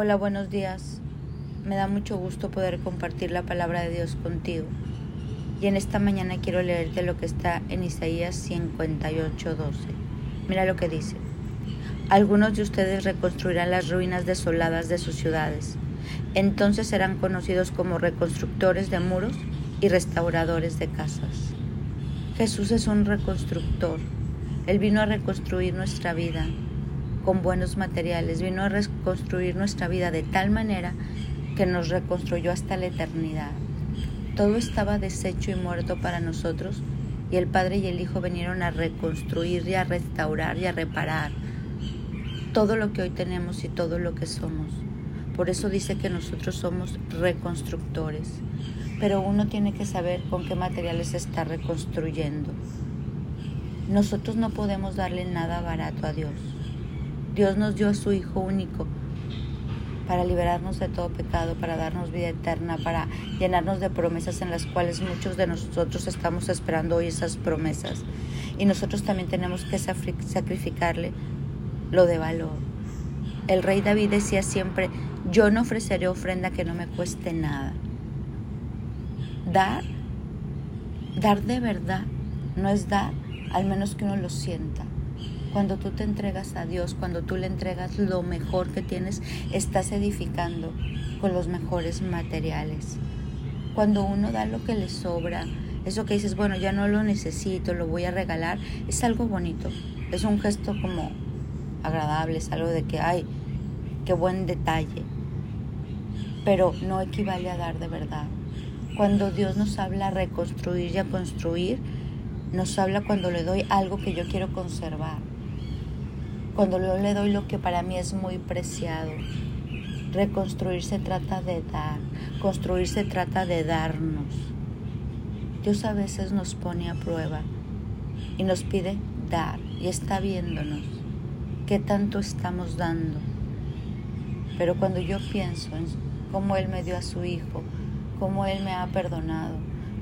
Hola, buenos días. Me da mucho gusto poder compartir la palabra de Dios contigo. Y en esta mañana quiero leerte lo que está en Isaías 58, 12. Mira lo que dice. Algunos de ustedes reconstruirán las ruinas desoladas de sus ciudades. Entonces serán conocidos como reconstructores de muros y restauradores de casas. Jesús es un reconstructor. Él vino a reconstruir nuestra vida, con buenos materiales, vino a reconstruir nuestra vida de tal manera que nos reconstruyó hasta la eternidad. Todo estaba deshecho y muerto para nosotros y el Padre y el Hijo vinieron a reconstruir y a restaurar y a reparar todo lo que hoy tenemos y todo lo que somos. Por eso dice que nosotros somos reconstructores. Pero uno tiene que saber con qué materiales está reconstruyendo. Nosotros no podemos darle nada barato a Dios. Dios nos dio a su Hijo único para liberarnos de todo pecado, para darnos vida eterna, para llenarnos de promesas en las cuales muchos de nosotros estamos esperando hoy esas promesas. Y nosotros también tenemos que sacrificarle lo de valor. El rey David decía siempre, yo no ofreceré ofrenda que no me cueste nada. Dar, dar de verdad, no es dar al menos que uno lo sienta. Cuando tú te entregas a Dios, cuando tú le entregas lo mejor que tienes, estás edificando con los mejores materiales. Cuando uno da lo que le sobra, eso que dices, bueno, ya no lo necesito, lo voy a regalar, es algo bonito. Es un gesto como agradable, es algo de que, ay, qué buen detalle. Pero no equivale a dar de verdad. Cuando Dios nos habla a reconstruir y a construir, nos habla cuando le doy algo que yo quiero conservar cuando yo le doy lo que para mí es muy preciado. Reconstruir se trata de dar, construir se trata de darnos. Dios a veces nos pone a prueba y nos pide dar y está viéndonos qué tanto estamos dando. Pero cuando yo pienso en cómo Él me dio a su Hijo, cómo Él me ha perdonado,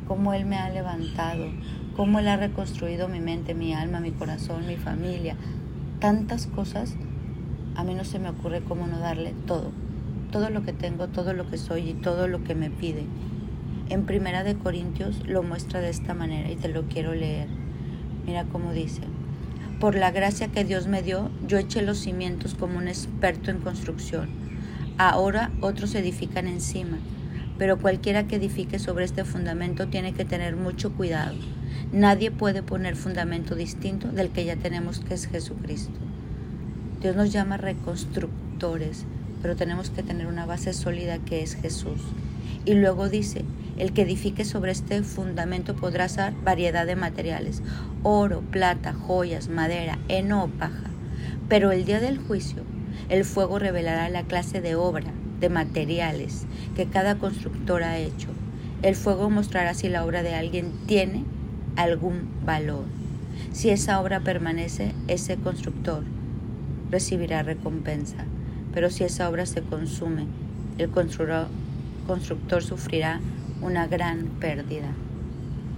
cómo Él me ha levantado, cómo Él ha reconstruido mi mente, mi alma, mi corazón, mi familia, tantas cosas, a mí no se me ocurre cómo no darle todo, todo lo que tengo, todo lo que soy y todo lo que me pide. En Primera de Corintios lo muestra de esta manera y te lo quiero leer. Mira cómo dice. Por la gracia que Dios me dio, yo eché los cimientos como un experto en construcción. Ahora otros edifican encima, pero cualquiera que edifique sobre este fundamento tiene que tener mucho cuidado Nadie puede poner fundamento distinto del que ya tenemos que es Jesucristo. Dios nos llama reconstructores, pero tenemos que tener una base sólida que es Jesús. Y luego dice, el que edifique sobre este fundamento podrá usar variedad de materiales, oro, plata, joyas, madera, heno o paja. Pero el día del juicio, el fuego revelará la clase de obra, de materiales que cada constructor ha hecho. El fuego mostrará si la obra de alguien tiene algún valor. Si esa obra permanece, ese constructor recibirá recompensa. Pero si esa obra se consume, el constructor, sufrirá una gran pérdida.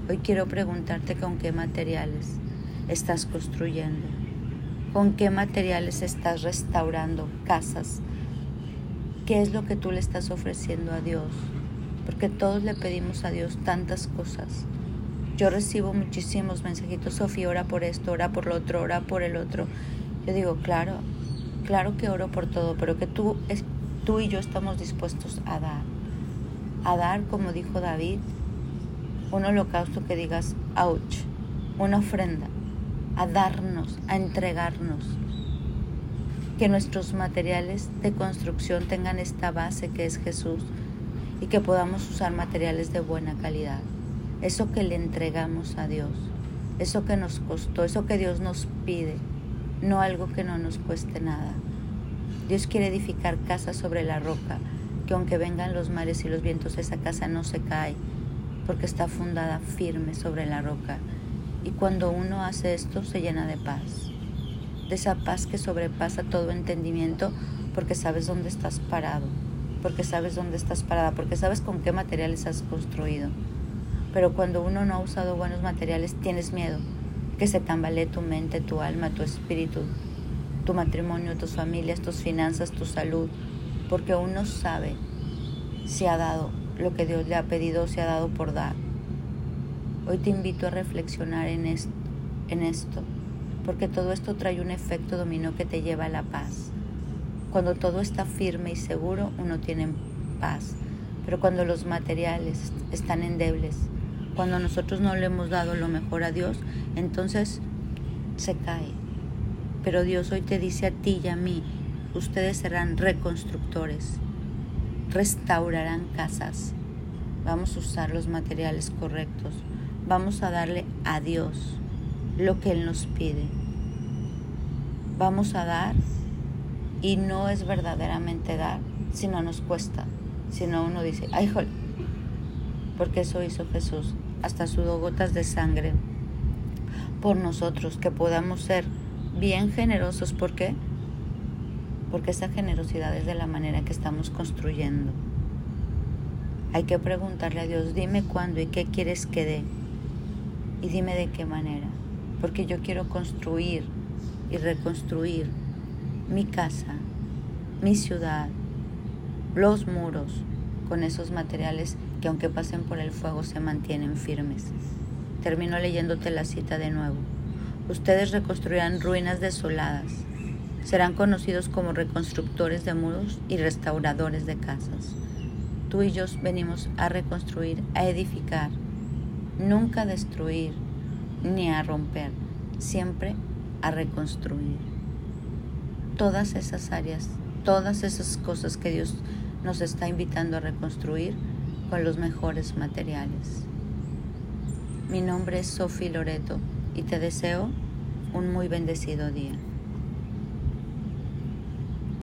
Hoy quiero preguntarte con qué materiales estás construyendo, con qué materiales estás restaurando casas, qué es lo que tú le estás ofreciendo a Dios, porque todos le pedimos a Dios tantas cosas yo recibo muchísimos mensajitos, Sofía, ora por esto, ora por lo otro, ora por el otro. Yo digo, claro, claro que oro por todo, pero que tú, tú y yo estamos dispuestos a dar. A dar, como dijo David, un holocausto que digas, ouch, una ofrenda, a darnos, a entregarnos. Que nuestros materiales de construcción tengan esta base que es Jesús y que podamos usar materiales de buena calidad eso que le entregamos a Dios, eso que nos costó, eso que Dios nos pide, no algo que no nos cueste nada. Dios quiere edificar casa sobre la roca, que aunque vengan los mares y los vientos, esa casa no se cae, porque está fundada firme sobre la roca. Y cuando uno hace esto, se llena de paz, de esa paz que sobrepasa todo entendimiento, porque sabes dónde estás parado, porque sabes dónde estás parada, porque sabes con qué materiales has construido. Pero cuando uno no ha usado buenos materiales, tienes miedo que se tambalee tu mente, tu alma, tu espíritu, tu matrimonio, tus familias, tus finanzas, tu salud, porque uno sabe si ha dado lo que Dios le ha pedido si ha dado por dar. Hoy te invito a reflexionar en esto, porque todo esto trae un efecto dominó que te lleva a la paz. Cuando todo está firme y seguro, uno tiene paz. Pero cuando los materiales están endebles, cuando nosotros no le hemos dado lo mejor a Dios, entonces se cae. Pero Dios hoy te dice a ti y a mí, ustedes serán reconstructores, restaurarán casas, vamos a usar los materiales correctos, vamos a darle a Dios lo que Él nos pide. Vamos a dar y no es verdaderamente dar, sino nos cuesta, sino uno dice, ay, jole, porque eso hizo Jesús, hasta sudó gotas de sangre por nosotros, que podamos ser bien generosos. ¿Por qué? Porque esa generosidad es de la manera que estamos construyendo. Hay que preguntarle a Dios, dime cuándo y qué quieres que dé. Y dime de qué manera. Porque yo quiero construir y reconstruir mi casa, mi ciudad, los muros, con esos materiales que aunque pasen por el fuego se mantienen firmes. Termino leyéndote la cita de nuevo. Ustedes reconstruirán ruinas desoladas. Serán conocidos como reconstructores de muros y restauradores de casas. Tú y yo venimos a reconstruir, a edificar, nunca a destruir ni a romper, siempre a reconstruir. Todas esas áreas, todas esas cosas que Dios nos está invitando a reconstruir con los mejores materiales. Mi nombre es Sophie Loreto y te deseo un muy bendecido día.